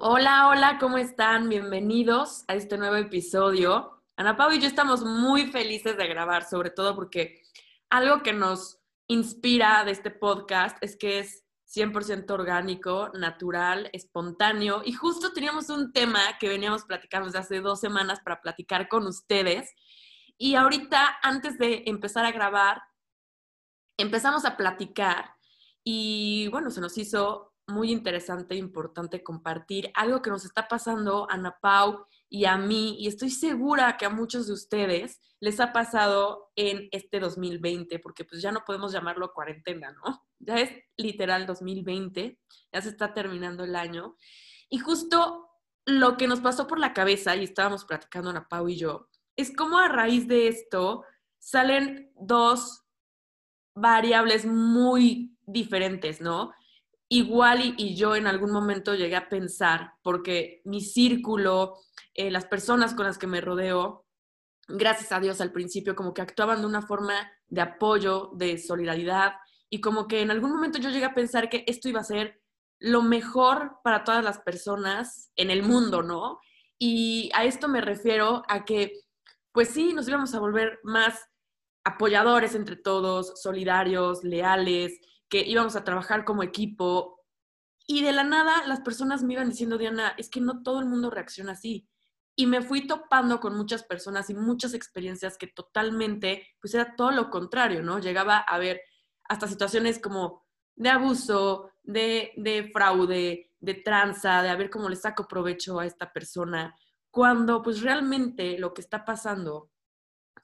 Hola, hola, ¿cómo están? Bienvenidos a este nuevo episodio. Ana Pau y yo estamos muy felices de grabar, sobre todo porque algo que nos inspira de este podcast es que es 100% orgánico, natural, espontáneo y justo teníamos un tema que veníamos platicando desde hace dos semanas para platicar con ustedes y ahorita antes de empezar a grabar empezamos a platicar y bueno, se nos hizo muy interesante e importante compartir algo que nos está pasando a Ana Pau y a mí, y estoy segura que a muchos de ustedes les ha pasado en este 2020, porque pues ya no podemos llamarlo cuarentena, ¿no? Ya es literal 2020, ya se está terminando el año. Y justo lo que nos pasó por la cabeza, y estábamos platicando Ana Pau y yo, es cómo a raíz de esto salen dos variables muy diferentes, ¿no? Igual y, yo en algún momento llegué a pensar, porque mi círculo, eh, las personas con las que me rodeo, gracias a Dios al principio, como que actuaban de una forma de apoyo, de solidaridad, y como que en algún momento yo llegué a pensar que esto iba a ser lo mejor para todas las personas en el mundo, ¿no? Y a esto me refiero a que, pues sí, nos íbamos a volver más apoyadores entre todos, solidarios, leales, que íbamos a trabajar como equipo. Y de la nada las personas me iban diciendo, Diana, es que no todo el mundo reacciona así. Y me fui topando con muchas personas y muchas experiencias que totalmente, pues era todo lo contrario, ¿no? Llegaba a ver hasta situaciones como de abuso, de, de fraude, de tranza, de a ver cómo le saco provecho a esta persona, cuando pues realmente lo que está pasando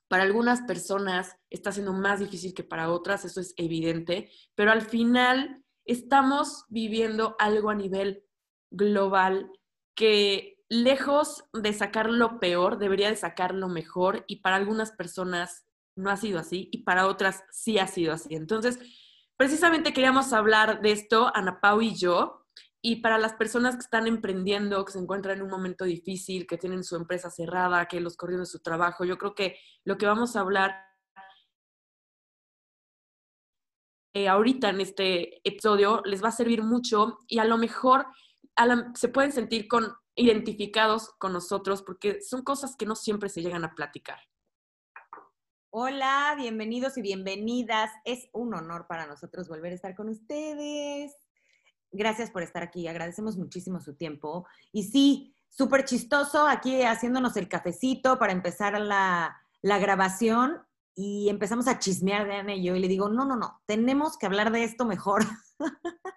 para algunas personas está siendo más difícil que para otras, eso es evidente, pero al final estamos viviendo algo a nivel global que lejos de sacar lo peor, debería de sacar lo mejor y para algunas personas no ha sido así y para otras sí ha sido así. Entonces, precisamente queríamos hablar de esto, Ana Pau y yo, y para las personas que están emprendiendo, que se encuentran en un momento difícil, que tienen su empresa cerrada, que los corrieron de su trabajo, yo creo que lo que vamos a hablar eh, ahorita en este episodio les va a servir mucho y a lo mejor se pueden sentir identificados con nosotros porque son cosas que no siempre se llegan a platicar. Hola, bienvenidos y bienvenidas. Es un honor para nosotros volver a estar con ustedes gracias por estar aquí, agradecemos muchísimo su tiempo. Y sí, súper chistoso aquí haciéndonos el cafecito para empezar la, la grabación y empezamos a chismear de Ana y yo y le digo, no, no, no, tenemos que hablar de esto mejor.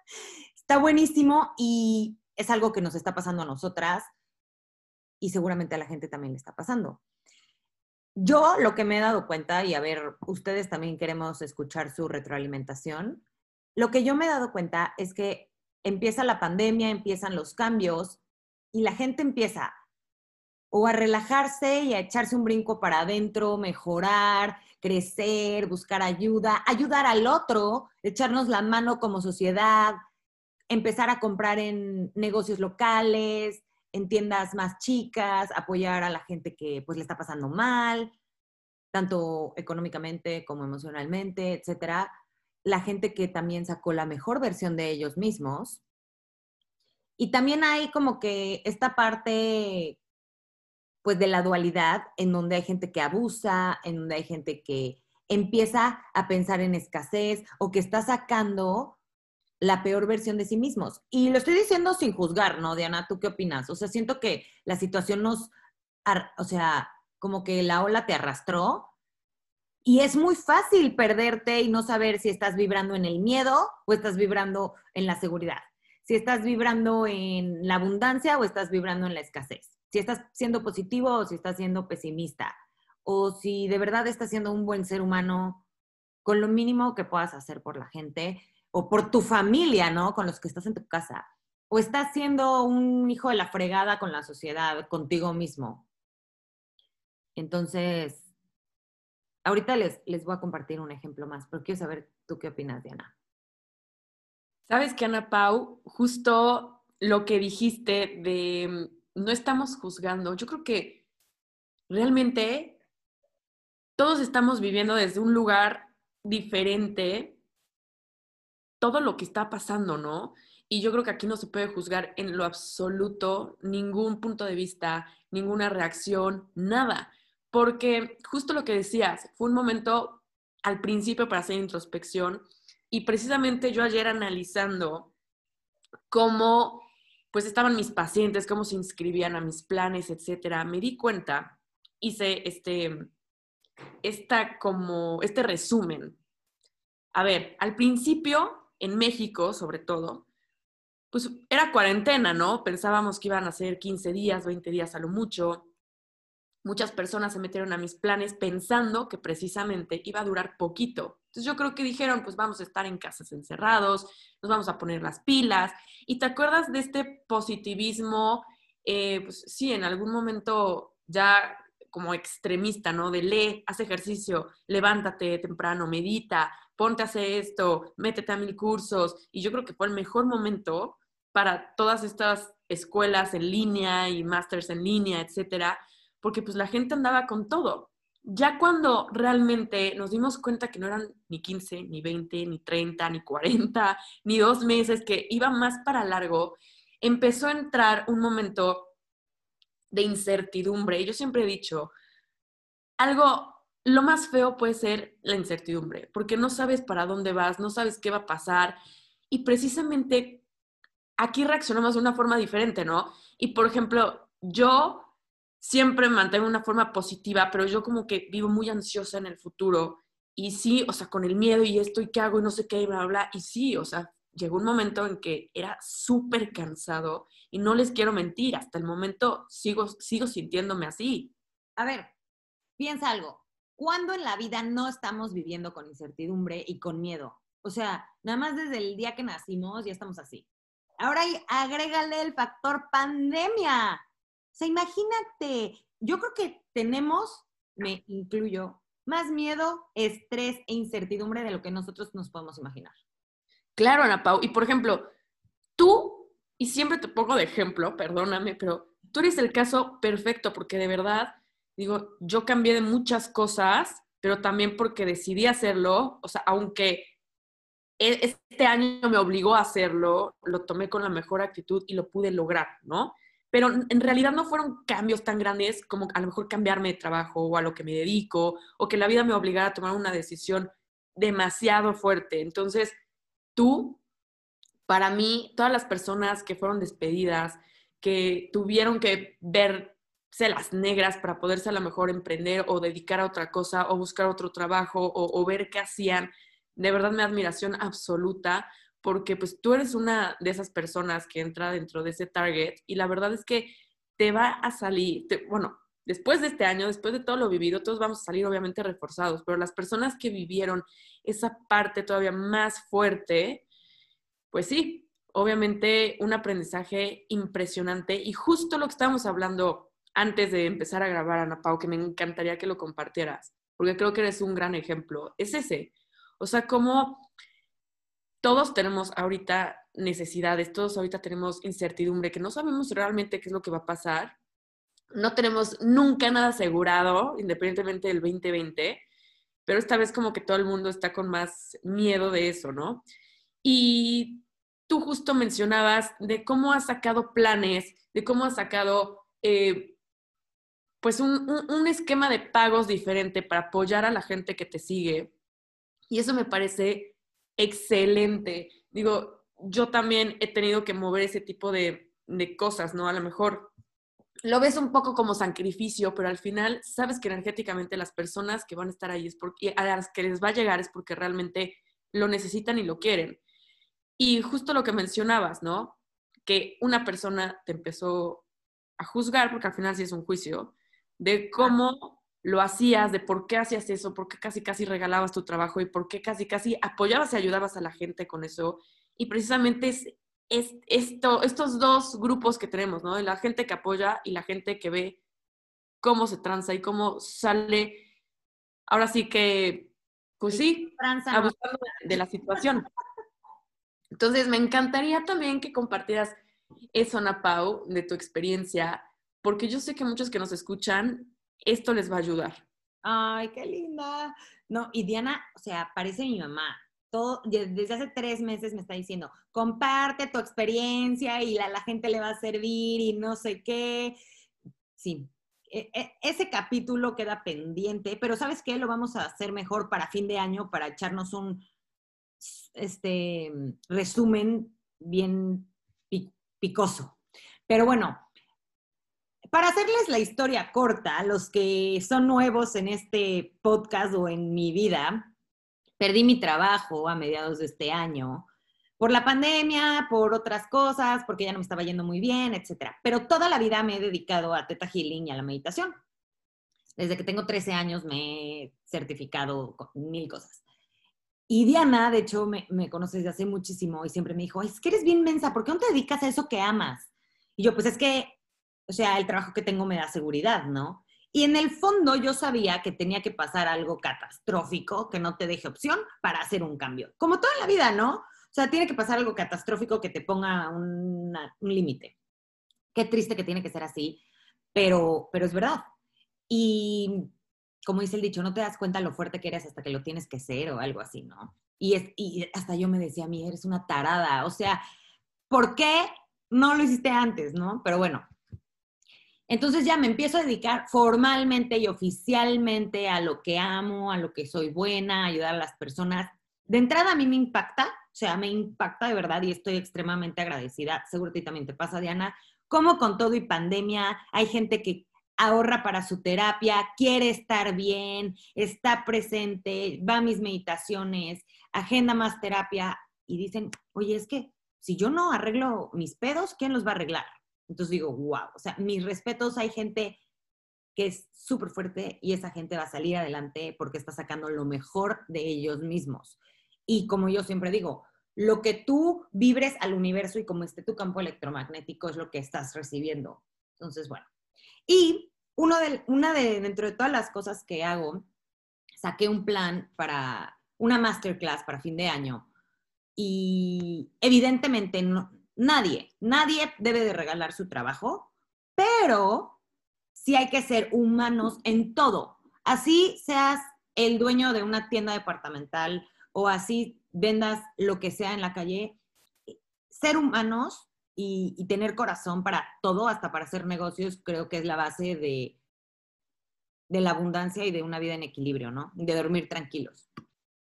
está buenísimo y es algo que nos está pasando a nosotras y seguramente a la gente también le está pasando. Yo lo que me he dado cuenta, y a ver, ustedes también queremos escuchar su retroalimentación, lo que yo me he dado cuenta es que empieza la pandemia, empiezan los cambios y la gente empieza o a relajarse y a echarse un brinco para adentro, mejorar, crecer, buscar ayuda, ayudar al otro, echarnos la mano como sociedad, empezar a comprar en negocios locales, en tiendas más chicas, apoyar a la gente que pues le está pasando mal, tanto económicamente como emocionalmente, etcétera la gente que también sacó la mejor versión de ellos mismos. Y también hay como que esta parte, pues, de la dualidad, en donde hay gente que abusa, en donde hay gente que empieza a pensar en escasez o que está sacando la peor versión de sí mismos. Y lo estoy diciendo sin juzgar, ¿no, Diana? ¿Tú qué opinas? O sea, siento que la situación nos, o sea, como que la ola te arrastró y es muy fácil perderte y no saber si estás vibrando en el miedo o estás vibrando en la seguridad. Si estás vibrando en la abundancia o estás vibrando en la escasez. Si estás siendo positivo o si estás siendo pesimista. O si de verdad estás siendo un buen ser humano con lo mínimo que puedas hacer por la gente o por tu familia, ¿no? Con los que estás en tu casa. O estás siendo un hijo de la fregada con la sociedad, contigo mismo. Entonces, Ahorita les, les voy a compartir un ejemplo más, pero quiero saber tú qué opinas, Diana. Sabes que, Ana Pau, justo lo que dijiste de mm, no estamos juzgando, yo creo que realmente todos estamos viviendo desde un lugar diferente todo lo que está pasando, ¿no? y yo creo que aquí no se puede juzgar en lo absoluto ningún punto de vista, ninguna reacción, nada. Porque justo lo que decías, fue un momento al principio para hacer introspección y precisamente yo ayer analizando cómo pues estaban mis pacientes, cómo se inscribían a mis planes, etcétera, me di cuenta, hice este, esta como, este resumen. A ver, al principio, en México sobre todo, pues era cuarentena, ¿no? Pensábamos que iban a ser 15 días, 20 días a lo mucho. Muchas personas se metieron a mis planes pensando que precisamente iba a durar poquito. Entonces yo creo que dijeron, pues vamos a estar en casas encerrados, nos vamos a poner las pilas. Y te acuerdas de este positivismo, eh, pues sí, en algún momento ya como extremista, ¿no? De lee, haz ejercicio, levántate temprano, medita, ponte a hacer esto, métete a mil cursos. Y yo creo que fue el mejor momento para todas estas escuelas en línea y másters en línea, etcétera, porque pues la gente andaba con todo. Ya cuando realmente nos dimos cuenta que no eran ni 15, ni 20, ni 30, ni 40, ni dos meses, que iba más para largo, empezó a entrar un momento de incertidumbre. Yo siempre he dicho, algo, lo más feo puede ser la incertidumbre, porque no sabes para dónde vas, no sabes qué va a pasar. Y precisamente aquí reaccionamos de una forma diferente, ¿no? Y por ejemplo, yo siempre mantengo una forma positiva, pero yo como que vivo muy ansiosa en el futuro. Y sí, o sea, con el miedo y esto y qué hago y no sé qué, y bla, bla. Y sí, o sea, llegó un momento en que era súper cansado y no les quiero mentir, hasta el momento sigo, sigo sintiéndome así. A ver, piensa algo. ¿Cuándo en la vida no estamos viviendo con incertidumbre y con miedo? O sea, nada más desde el día que nacimos ya estamos así. Ahora agrégale el factor pandemia. Sea, imagínate, yo creo que tenemos, me incluyo, más miedo, estrés e incertidumbre de lo que nosotros nos podemos imaginar. Claro, Ana Pau. Y por ejemplo, tú, y siempre te pongo de ejemplo, perdóname, pero tú eres el caso perfecto porque de verdad, digo, yo cambié de muchas cosas, pero también porque decidí hacerlo, o sea, aunque e, este año me obligó a hacerlo, lo tomé con la mejor actitud y lo pude lograr, ¿no? Pero en realidad no fueron cambios tan grandes como a lo mejor cambiarme de trabajo o a lo que me dedico o que la vida me obligara a tomar una decisión demasiado fuerte. Entonces, tú, para mí, todas las personas que fueron despedidas, que tuvieron que verse las negras para poderse a lo mejor emprender o dedicar a otra cosa o buscar otro trabajo o, ver qué hacían, de verdad mi admiración absoluta porque pues tú eres una de esas personas que entra dentro de ese target y la verdad es que te va a salir, bueno, después de este año, después de todo lo vivido, todos vamos a salir obviamente reforzados, pero las personas que vivieron esa parte todavía más fuerte, pues sí, obviamente un aprendizaje impresionante y justo lo que estábamos hablando antes de empezar a grabar, Ana Pau, que me encantaría que lo compartieras, porque creo que eres un gran ejemplo, es ese. O sea, como todos tenemos ahorita necesidades, todos ahorita tenemos incertidumbre, que no sabemos realmente qué es lo que va a pasar, no tenemos nunca nada asegurado, independientemente del 2020, pero esta vez como que todo el mundo está con más miedo de eso, ¿no? Y tú justo mencionabas de cómo has sacado planes, de cómo has sacado eh, pues un, un, esquema de pagos diferente para apoyar a la gente que te sigue. Y eso me parece excelente. Digo, yo también he tenido que mover ese tipo de, de cosas, ¿no? A lo mejor lo ves un poco como sacrificio, pero al final sabes que energéticamente las personas que van a estar ahí es porque, a las que les va a llegar es porque realmente lo necesitan y lo quieren. Y justo lo que mencionabas, ¿no? Que una persona te empezó a juzgar, porque al final sí es un juicio, de cómo lo hacías, de por qué hacías eso, por qué casi casi regalabas tu trabajo y por qué casi casi apoyabas y ayudabas a la gente con eso. Y precisamente es es esto, estos dos grupos que tenemos, ¿no? La gente que apoya y la gente que ve cómo se tranza y cómo sale, ahora sí que, pues sí, abusando de la situación. Entonces, me encantaría también que compartieras eso, Ana Pau, de tu experiencia, porque yo sé que muchos que nos escuchan, esto les va a ayudar. Ay, qué linda. No, y Diana, o sea, parece mi mamá. todo, desde hace tres meses me está diciendo, comparte tu experiencia y la, la gente le va a servir y no sé qué. Sí, e, e, ese capítulo queda pendiente, pero ¿sabes qué? Lo vamos a hacer mejor para fin de año, para echarnos un este, resumen bien picoso. Pero bueno, para hacerles la historia corta, los que son nuevos en este podcast o en mi vida, perdí mi trabajo a mediados de este año por la pandemia, por otras cosas, porque ya no me estaba yendo muy bien, etc. Pero toda la vida me he dedicado a Teta Healing y a la meditación. Desde que tengo 13 años me he certificado mil cosas. Y Diana, de hecho, me, me conoce desde hace muchísimo y siempre me dijo, es que eres bien mensa, ¿por qué no te dedicas a eso que amas? Y yo, pues es que, o sea, el trabajo que tengo me da seguridad, ¿no? Y en el fondo yo sabía que tenía que pasar algo catastrófico que no te deje opción para hacer un cambio. Como toda la vida, ¿no? O sea, tiene que pasar algo catastrófico que te ponga un límite. Qué triste que tiene que ser así, pero, pero es verdad. Y como dice el dicho, no te das cuenta lo fuerte que eres hasta que lo tienes que ser o algo así, ¿no? Y, es, y hasta yo me decía a mí, eres una tarada. O sea, ¿por qué no lo hiciste antes, no? Pero bueno. Entonces ya me empiezo a dedicar formalmente y oficialmente a lo que amo, a lo que soy buena, ayudar a las personas. De entrada a mí me impacta o sea, me impacta de verdad y estoy extremadamente agradecida. Seguro que también te pasa, Diana. Como con todo y pandemia, hay gente que ahorra para su terapia, quiere estar bien, está presente, va a mis meditaciones, agenda más terapia y dicen, oye, es que si yo no arreglo mis pedos, ¿quién los va a arreglar? Entonces digo, wow, o sea, mis respetos, hay gente que es súper fuerte y esa gente va a salir adelante porque está sacando lo mejor de ellos mismos. Y como yo siempre digo, lo que tú vibres al universo y como esté tu campo electromagnético es lo que estás recibiendo. Entonces, bueno. Y uno de, una de, dentro de todas las cosas que hago, saqué un plan para una masterclass para fin de año. Y evidentemente nadie, nadie debe de regalar su trabajo, pero sí hay que ser humanos en todo. Así seas el dueño de una tienda departamental o así vendas lo que sea en la calle, ser humanos y, tener corazón para todo, hasta para hacer negocios, creo que es la base de, de la abundancia y de una vida en equilibrio, ¿no? De dormir tranquilos.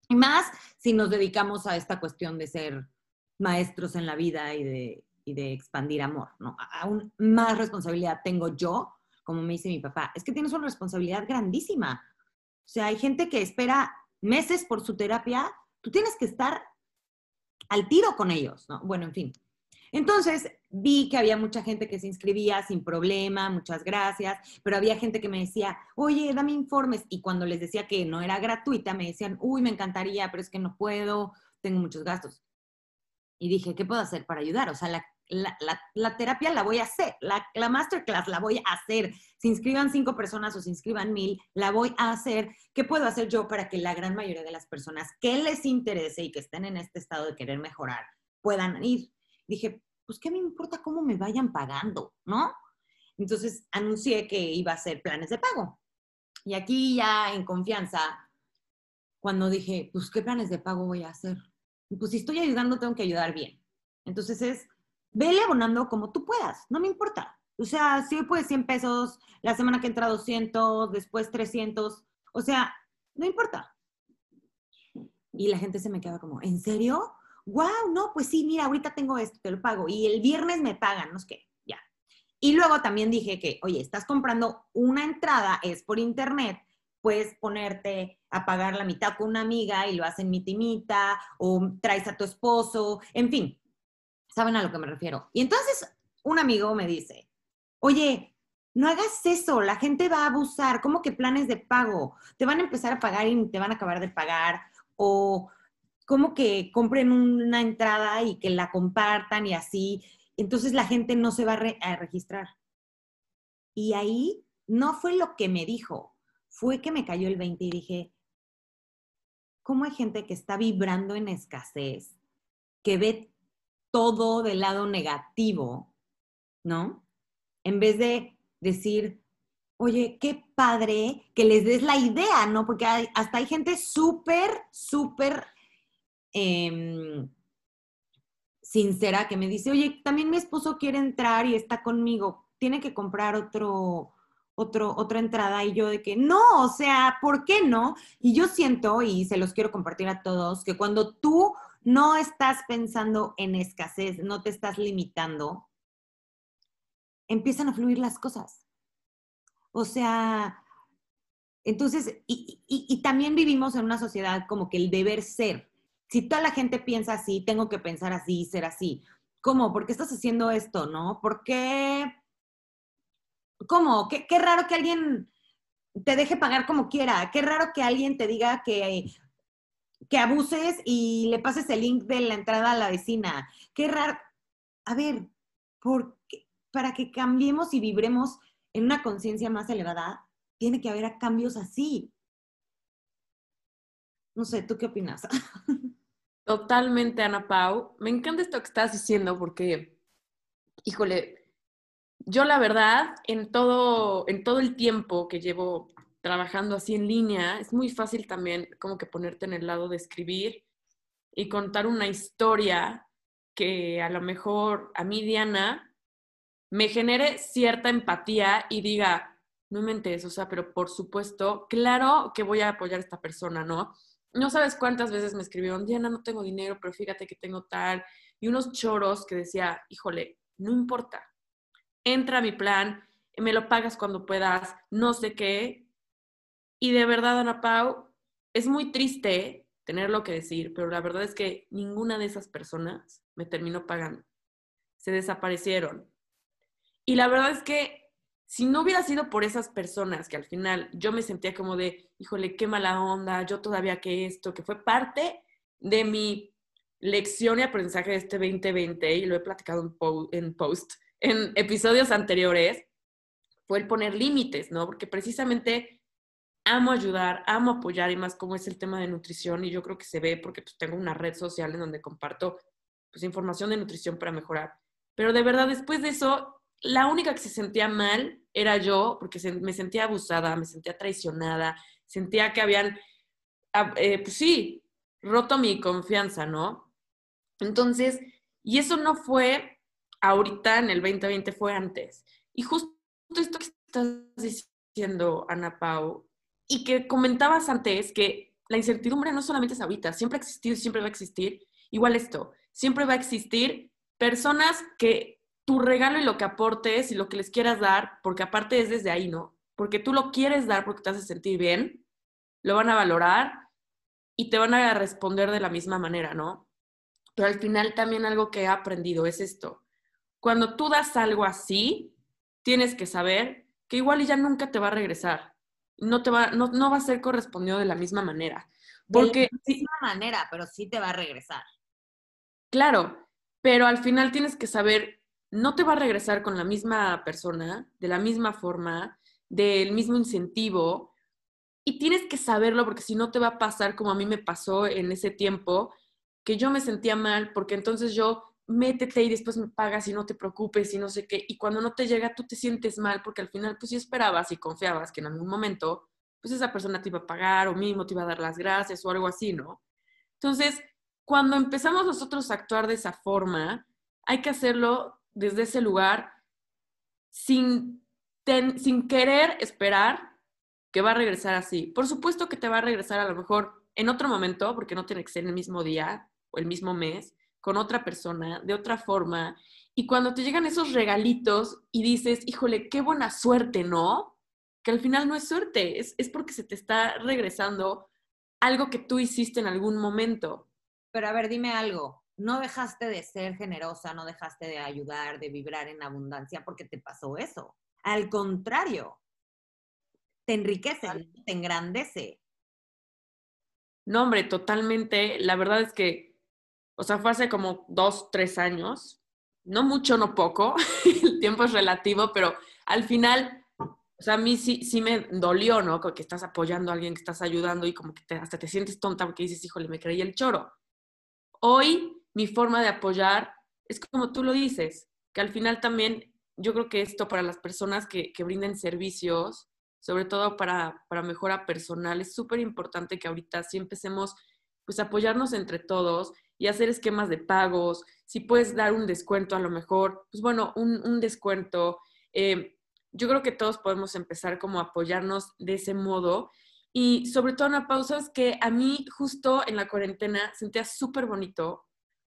Y más si nos dedicamos a esta cuestión de ser maestros en la vida y de, y de expandir amor, ¿no? Aún más responsabilidad tengo yo, como me dice mi papá, es que tienes una responsabilidad grandísima. O sea, hay gente que espera meses por su terapia tú tienes que estar al tiro con ellos, ¿no? Bueno, en fin. Entonces vi que había mucha gente que se inscribía sin problema, muchas gracias, pero había gente que me decía, oye, dame informes. Y cuando les decía que no era gratuita, me decían, uy, me encantaría, pero es que no puedo, tengo muchos gastos. Y dije, ¿qué puedo hacer para ayudar? O sea, la la, terapia la voy a hacer, la, la, masterclass la voy a hacer. Si inscriban cinco personas o se inscriban mil, la voy a hacer. ¿Qué puedo hacer yo para que la gran mayoría de las personas que les interese y que estén en este estado de querer mejorar puedan ir? Dije, pues qué me importa cómo me vayan pagando, ¿no? Entonces anuncié que iba a hacer planes de pago. Y aquí ya en confianza, cuando dije, pues qué planes de pago voy a hacer. Pues si estoy ayudando, tengo que ayudar bien. Entonces es vele abonando como tú puedas, no me importa. O sea, si hoy puedes 100 pesos, la semana que entra 200, después 300, o sea, no importa. Y la gente se me queda como, ¿en serio? Wow, no, pues sí, mira, ahorita tengo esto, te lo pago. Y el viernes me pagan, no es que, ya. Y luego también dije que, oye, estás comprando una entrada, es por internet, puedes ponerte a pagar la mitad con una amiga y lo hacen mitimita, o traes a tu esposo, en fin, saben a lo que me refiero. Y entonces un amigo me dice, oye, no hagas eso, la gente va a abusar, ¿cómo que planes de pago? Te van a empezar a pagar y te van a acabar de pagar, o ¿cómo que compren una entrada y que la compartan y así, entonces la gente no se va a, a registrar. Y ahí no fue lo que me dijo, fue que me cayó el 20 y dije, ¿cómo hay gente que está vibrando en escasez, que ve todo del lado negativo, ¿no? En vez de decir, oye, qué padre que les des la idea, ¿no? Porque hasta hay gente súper, súper em, sincera que me dice, oye, también mi esposo quiere entrar y está conmigo, tiene que comprar otro, otro, otra entrada y yo de que no, o sea, ¿por qué no? Y yo siento, y se los quiero compartir a todos, que cuando tú no estás pensando en escasez, no te estás limitando, empiezan a fluir las cosas. O sea, entonces, y, también vivimos en una sociedad como que el deber ser. Si toda la gente piensa así, tengo que pensar así y ser así. ¿Cómo? ¿Por qué estás haciendo esto, no? ¿Por qué? ¿Cómo? Qué, qué raro que alguien te deje pagar como quiera. Qué raro que alguien te diga que, que abuses y le pases el link de la entrada a la vecina. Qué raro. A ver, ¿por para que cambiemos y vibremos en una conciencia más elevada, tiene que haber cambios así. No sé, ¿tú qué opinas? Totalmente, Ana Pau. Me encanta esto que estás diciendo porque, híjole, yo la verdad, en todo, en todo el tiempo que llevo trabajando así en línea, es muy fácil también como que ponerte en el lado de escribir y contar una historia que a lo mejor a mí, Diana, me genere cierta empatía y diga, no me entes, o sea, pero por supuesto, claro que voy a apoyar a esta persona, ¿no? No sabes cuántas veces me escribieron, Diana, no tengo dinero, pero fíjate que tengo tal, y unos choros que decía, híjole, no importa, entra a mi plan, me lo pagas cuando puedas, no sé qué. Y de verdad, Ana Pau, es muy triste tenerlo que decir, pero la verdad es que ninguna de esas personas me terminó pagando. Se desaparecieron. Y la verdad es que si no hubiera sido por esas personas que al final yo me sentía como de, híjole, qué mala onda, yo todavía que esto, que fue parte de mi lección y aprendizaje de este 2020, y lo he platicado en, post, en episodios anteriores, fue el poner límites, ¿no? Porque precisamente amo ayudar, amo apoyar, y más como es el tema de nutrición, y yo creo que se ve porque pues, tengo una red social en donde comparto pues, información de nutrición para mejorar. Pero de verdad, después de eso, la única que se sentía mal era yo, porque me sentía abusada, me sentía traicionada, sentía que habían, eh, pues sí, roto mi confianza, ¿no? Entonces, y eso no fue ahorita en el 2020, fue antes. Y justo esto que estás diciendo, Ana Pau, y que comentabas antes, que la incertidumbre no solamente es ahorita, siempre ha existido y siempre va a existir. Igual esto, siempre va a existir personas que tu regalo y lo que aportes y lo que les quieras dar, porque aparte es desde ahí, ¿no? Porque tú lo quieres dar porque te hace sentir bien, lo van a valorar y te van a responder de la misma manera, ¿no? Pero al final también algo que he aprendido es esto. Cuando tú das algo así, tienes que saber que igual ya nunca te va a regresar. No, te va, no, no va a ser correspondido de la misma manera. Porque, de la misma manera, pero sí te va a regresar. Claro, pero al final tienes que saber no te va a regresar con la misma persona, de la misma forma, del mismo incentivo. Y tienes que saberlo porque si no te va a pasar como a mí me pasó en ese tiempo, que yo me sentía mal porque entonces yo métete y después me pagas y no te preocupes y no sé qué. Y cuando no te llega, tú te sientes mal porque al final, pues sí esperabas y confiabas que en algún momento, pues esa persona te iba a pagar o mismo te iba a dar las gracias o algo así, ¿no? Entonces, cuando empezamos nosotros a actuar de esa forma, hay que hacerlo desde ese lugar sin, sin querer esperar que va a regresar así. Por supuesto que te va a regresar a lo mejor en otro momento, porque no tiene que ser el mismo día o el mismo mes, con otra persona, de otra forma. Y cuando te llegan esos regalitos y dices, híjole, qué buena suerte, ¿no? Que al final no es suerte, es, es porque se te está regresando algo que tú hiciste en algún momento. Pero a ver, dime algo no dejaste de ser generosa, no dejaste de ayudar, de vibrar en abundancia porque te pasó eso. Al contrario, te enriquece, te engrandece. No, hombre, totalmente. La verdad es que, o sea, fue hace como dos, tres años. No mucho, no poco. El tiempo es relativo, pero al final, o sea, a mí sí, sí me dolió, ¿no? Que estás apoyando a alguien, que estás ayudando y como que hasta te sientes tonta porque dices, híjole, me creí el choro. Hoy mi forma de apoyar es como tú lo dices, que al final también yo creo que esto para las personas que, que brinden servicios, sobre todo para, para mejora personal, es súper importante que ahorita sí empecemos pues apoyarnos entre todos y hacer esquemas de pagos, si puedes dar un descuento a lo mejor, pues bueno, un, descuento. Eh, yo creo que todos podemos empezar como a apoyarnos de ese modo. Y sobre todo una pausa es que a mí justo en la cuarentena sentía súper bonito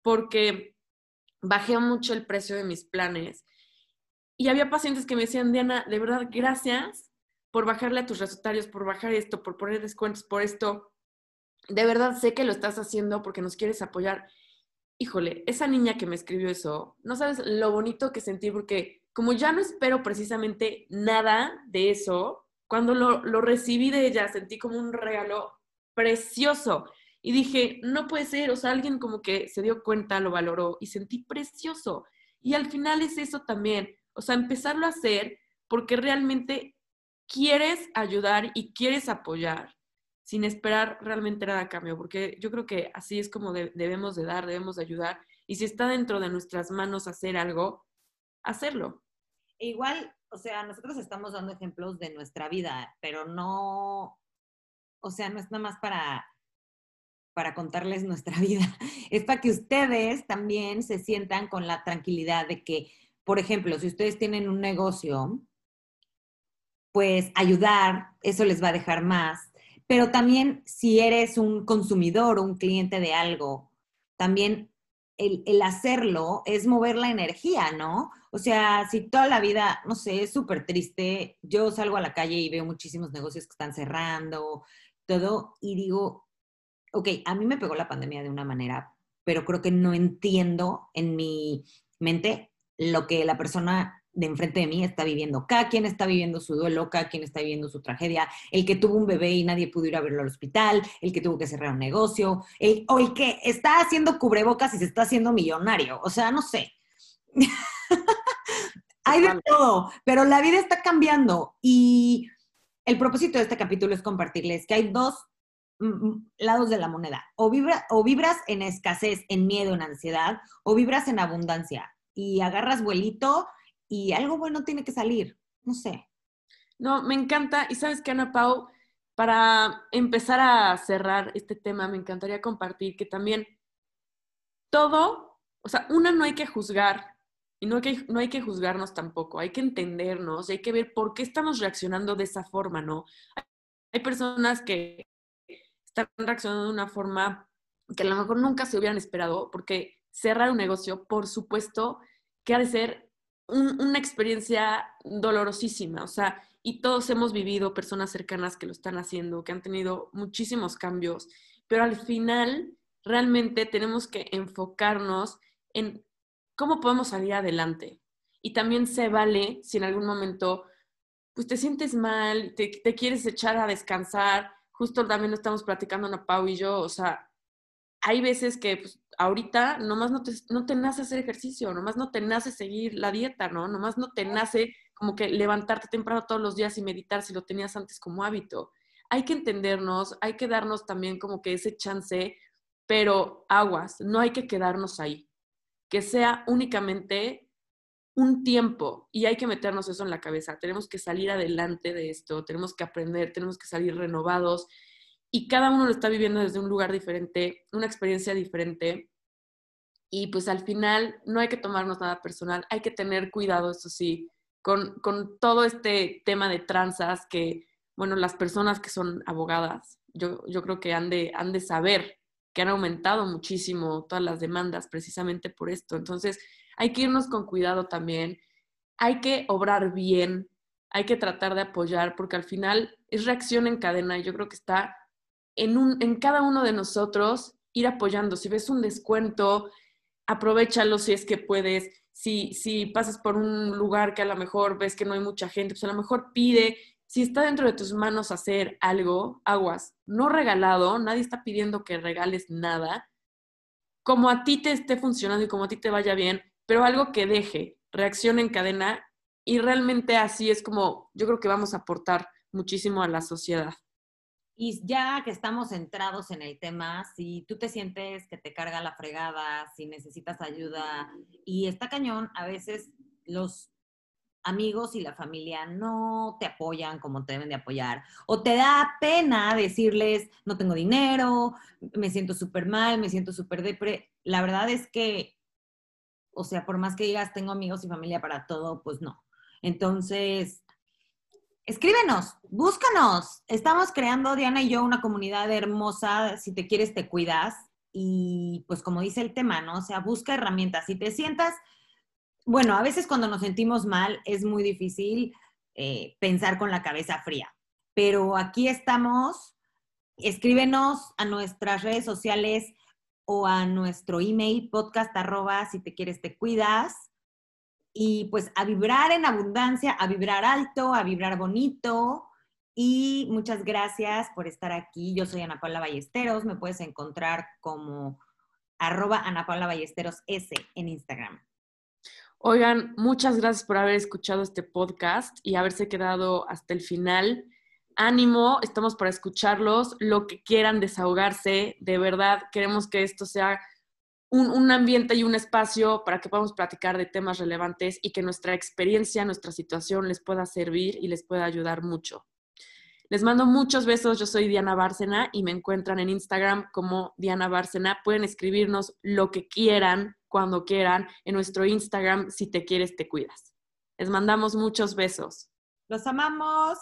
porque bajé mucho el precio de mis planes. Y había pacientes que me decían, Diana, de verdad, gracias por bajarle a tus recetarios, por bajar esto, por poner descuentos, por esto. De verdad sé que lo estás haciendo porque nos quieres apoyar. Híjole, esa niña que me escribió eso, no sabes lo bonito que sentí porque como ya no espero precisamente nada de eso, cuando lo, lo recibí de ella sentí como un regalo precioso. Y dije, no puede ser, o sea, alguien como que se dio cuenta, lo valoró y sentí precioso. Y al final es eso también, o sea, empezarlo a hacer porque realmente quieres ayudar y quieres apoyar sin esperar realmente nada a cambio, porque yo creo que así es como debemos de dar, debemos de ayudar, y si está dentro de nuestras manos hacer algo, hacerlo. E igual, o sea, nosotros estamos dando ejemplos de nuestra vida, pero no, o sea, no es nada más para, para contarles nuestra vida, es para que ustedes también se sientan con la tranquilidad de que, por ejemplo, si ustedes tienen un negocio, pues ayudar, eso les va a dejar más. Pero también si eres un consumidor o un cliente de algo, también el, hacerlo es mover la energía, ¿no? O sea, si toda la vida, no sé, es súper triste, yo salgo a la calle y veo muchísimos negocios que están cerrando, todo, y digo, ok, a mí me pegó la pandemia de una manera, pero creo que no entiendo en mi mente lo que la persona de enfrente de mí está viviendo. Cada quien está viviendo su duelo, cada quien está viviendo su tragedia. El que tuvo un bebé y nadie pudo ir a verlo al hospital, el que tuvo que cerrar un negocio, el, o el que está haciendo cubrebocas y se está haciendo millonario. O sea, no sé. Hay de todo, pero la vida está cambiando y el propósito de este capítulo es compartirles que hay dos mm, mm, lados de la moneda. O, vibra, o vibras en escasez, en miedo, en ansiedad, o vibras en abundancia y agarras vuelito y algo bueno tiene que salir, no sé. No, me encanta. Y sabes que, Ana Pau, para empezar a cerrar este tema, me encantaría compartir que también todo, o sea, una no hay que juzgar y no hay que, no hay que juzgarnos tampoco, hay que entendernos y hay que ver por qué estamos reaccionando de esa forma, ¿no? Hay personas que están reaccionando de una forma que a lo mejor nunca se hubieran esperado, porque cerrar un negocio, por supuesto, que ha de ser una experiencia dolorosísima, o sea, y todos hemos vivido personas cercanas que lo están haciendo, que han tenido muchísimos cambios, pero al final realmente tenemos que enfocarnos en cómo podemos salir adelante. Y también se vale si en algún momento pues te sientes mal, te, quieres echar a descansar, justo también lo estamos platicando Ana Pau y yo, o sea, hay veces que pues, ahorita nomás no te, no te nace hacer ejercicio, nomás no te nace seguir la dieta, ¿no? Nomás no te nace como que levantarte temprano todos los días y meditar si lo tenías antes como hábito. Hay que entendernos, hay que darnos también como que ese chance, pero aguas, no hay que quedarnos ahí. Que sea únicamente un tiempo y hay que meternos eso en la cabeza. Tenemos que salir adelante de esto, tenemos que aprender, tenemos que salir renovados y cada uno lo está viviendo desde un lugar diferente, una experiencia diferente. Y pues al final no hay que tomarnos nada personal, hay que tener cuidado, eso sí, con, con todo este tema de tranzas que, bueno, las personas que son abogadas, yo, yo creo que han de, han de saber que han aumentado muchísimo todas las demandas precisamente por esto. Entonces, hay que irnos con cuidado también, hay que obrar bien, hay que tratar de apoyar, porque al final es reacción en cadena y yo creo que está en, un, en cada uno de nosotros ir apoyando. Si ves un descuento, aprovechalo si es que puedes. Si, si pasas por un lugar que a lo mejor ves que no hay mucha gente, pues a lo mejor pide. Si está dentro de tus manos hacer algo, aguas, no regalado, nadie está pidiendo que regales nada, como a ti te esté funcionando y como a ti te vaya bien, pero algo que deje, reacción en cadena y realmente así es como yo creo que vamos a aportar muchísimo a la sociedad. Y ya que estamos centrados en el tema, si tú te sientes que te carga la fregada, si necesitas ayuda y está cañón, a veces los amigos y la familia no te apoyan como te deben de apoyar. O te da pena decirles, no tengo dinero, me siento súper mal, me siento súper depre. La verdad es que, o sea, por más que digas, tengo amigos y familia para todo, pues no. Entonces, escríbenos, búscanos. Estamos creando, Diana y yo, una comunidad hermosa. Si te quieres, te cuidas. Y pues como dice el tema, ¿no? O sea, busca herramientas. Si te sientas bueno, a veces cuando nos sentimos mal es muy difícil eh, pensar con la cabeza fría, pero aquí estamos. Escríbenos a nuestras redes sociales o a nuestro email podcast si te quieres te cuidas y pues a vibrar en abundancia, a vibrar alto, a vibrar bonito. Y muchas gracias por estar aquí. Yo soy Ana Paula Ballesteros. Me puedes encontrar como arroba Ana Paula Ballesteros S en Instagram. Oigan, muchas gracias por haber escuchado este podcast y haberse quedado hasta el final. Ánimo, estamos para escucharlos, lo que quieran desahogarse. De verdad, queremos que esto sea un, ambiente y un espacio para que podamos platicar de temas relevantes y que nuestra experiencia, nuestra situación les pueda servir y les pueda ayudar mucho. Les mando muchos besos. Yo soy Diana Bárcena y me encuentran en Instagram como Diana Bárcena. Pueden escribirnos lo que quieran, cuando quieran, en nuestro Instagram. Si te quieres, te cuidas. Les mandamos muchos besos. Los amamos.